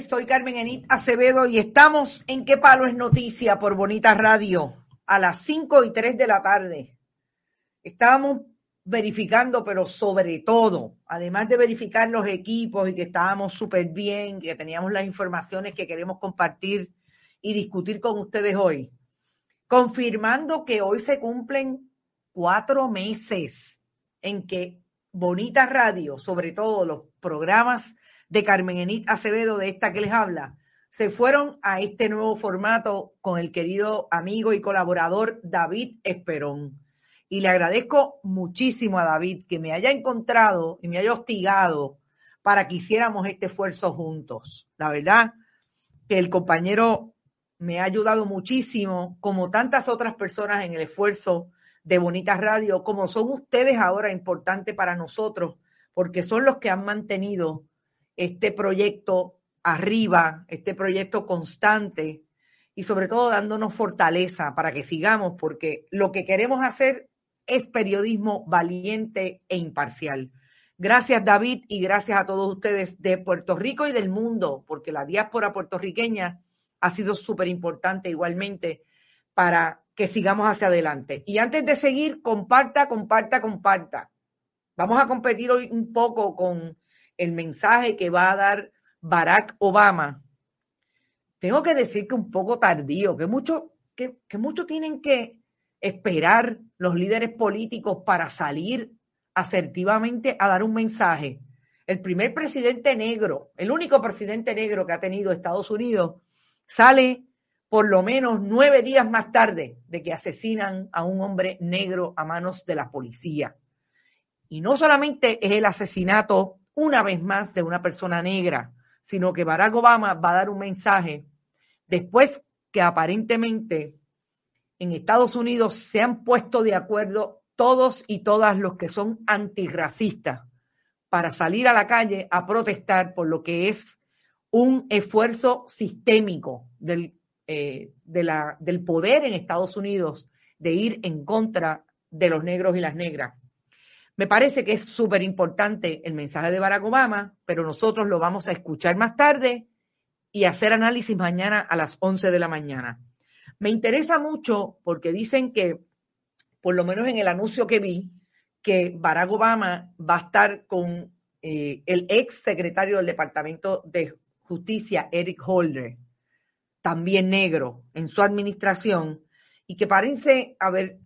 Soy Carmen Enit Acevedo y estamos en ¿Qué palo es noticia? por Bonita Radio a las 5 y 3 de la tarde. Estábamos verificando, pero sobre todo, además de verificar los equipos y que estábamos súper bien, que teníamos las informaciones que queremos compartir y discutir con ustedes hoy, confirmando que hoy se cumplen cuatro meses en que Bonita Radio, sobre todo los programas de Carmen Enit Acevedo, de esta que les habla, se fueron a este nuevo formato con el querido amigo y colaborador David Esperón. Y le agradezco muchísimo a David que me haya encontrado y me haya hostigado para que hiciéramos este esfuerzo juntos. La verdad que el compañero me ha ayudado muchísimo, como tantas otras personas en el esfuerzo de Bonita Radio, como son ustedes ahora importantes para nosotros, porque son los que han mantenido este proyecto arriba, este proyecto constante y sobre todo dándonos fortaleza para que sigamos, porque lo que queremos hacer es periodismo valiente e imparcial. Gracias David y gracias a todos ustedes de Puerto Rico y del mundo, porque la diáspora puertorriqueña ha sido súper importante igualmente para que sigamos hacia adelante. Y antes de seguir, comparta, comparta, comparta. Vamos a competir hoy un poco con el mensaje que va a dar Barack Obama. Tengo que decir que un poco tardío, que mucho, que, que mucho tienen que esperar los líderes políticos para salir asertivamente a dar un mensaje. El primer presidente negro, el único presidente negro que ha tenido Estados Unidos, sale por lo menos nueve días más tarde de que asesinan a un hombre negro a manos de la policía. Y no solamente es el asesinato una vez más de una persona negra, sino que Barack Obama va a dar un mensaje después que aparentemente en Estados Unidos se han puesto de acuerdo todos y todas los que son antirracistas para salir a la calle a protestar por lo que es un esfuerzo sistémico del, eh, del poder en Estados Unidos de ir en contra de los negros y las negras. Me parece que es súper importante el mensaje de Barack Obama, pero nosotros lo vamos a escuchar más tarde y hacer análisis mañana a las 11 de la mañana. Me interesa mucho porque dicen que, por lo menos en el anuncio que vi, que Barack Obama va a estar con eh, el ex secretario del Departamento de Justicia, Eric Holder, también negro, en su administración, y que parece haber,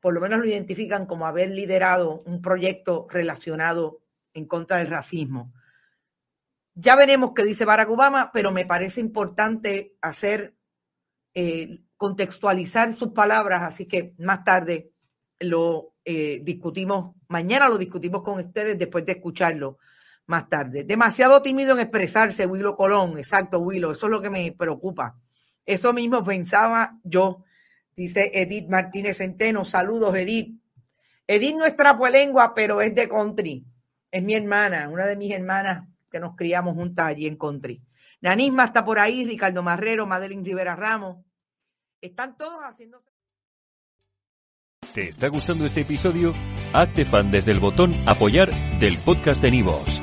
por lo menos lo identifican como haber liderado un proyecto relacionado en contra del racismo. Ya veremos qué dice Barack Obama, pero me parece importante hacer eh, contextualizar sus palabras, así que más tarde lo eh, discutimos, mañana lo discutimos con ustedes después de escucharlo más tarde. Demasiado tímido en expresarse, Willo Colón, exacto, Willo, eso es lo que me preocupa. Eso mismo pensaba yo, dice Edith Martínez Centeno, saludos Edith. Edith no es trapo de lengua, pero es de country, es mi hermana, una de mis hermanas que nos criamos juntas allí en country. Nanisma está por ahí, Ricardo Marrero, Madeline Rivera Ramos. Están todos haciendo. ¿Te está gustando este episodio? Hazte fan desde el botón Apoyar del podcast de Nivos.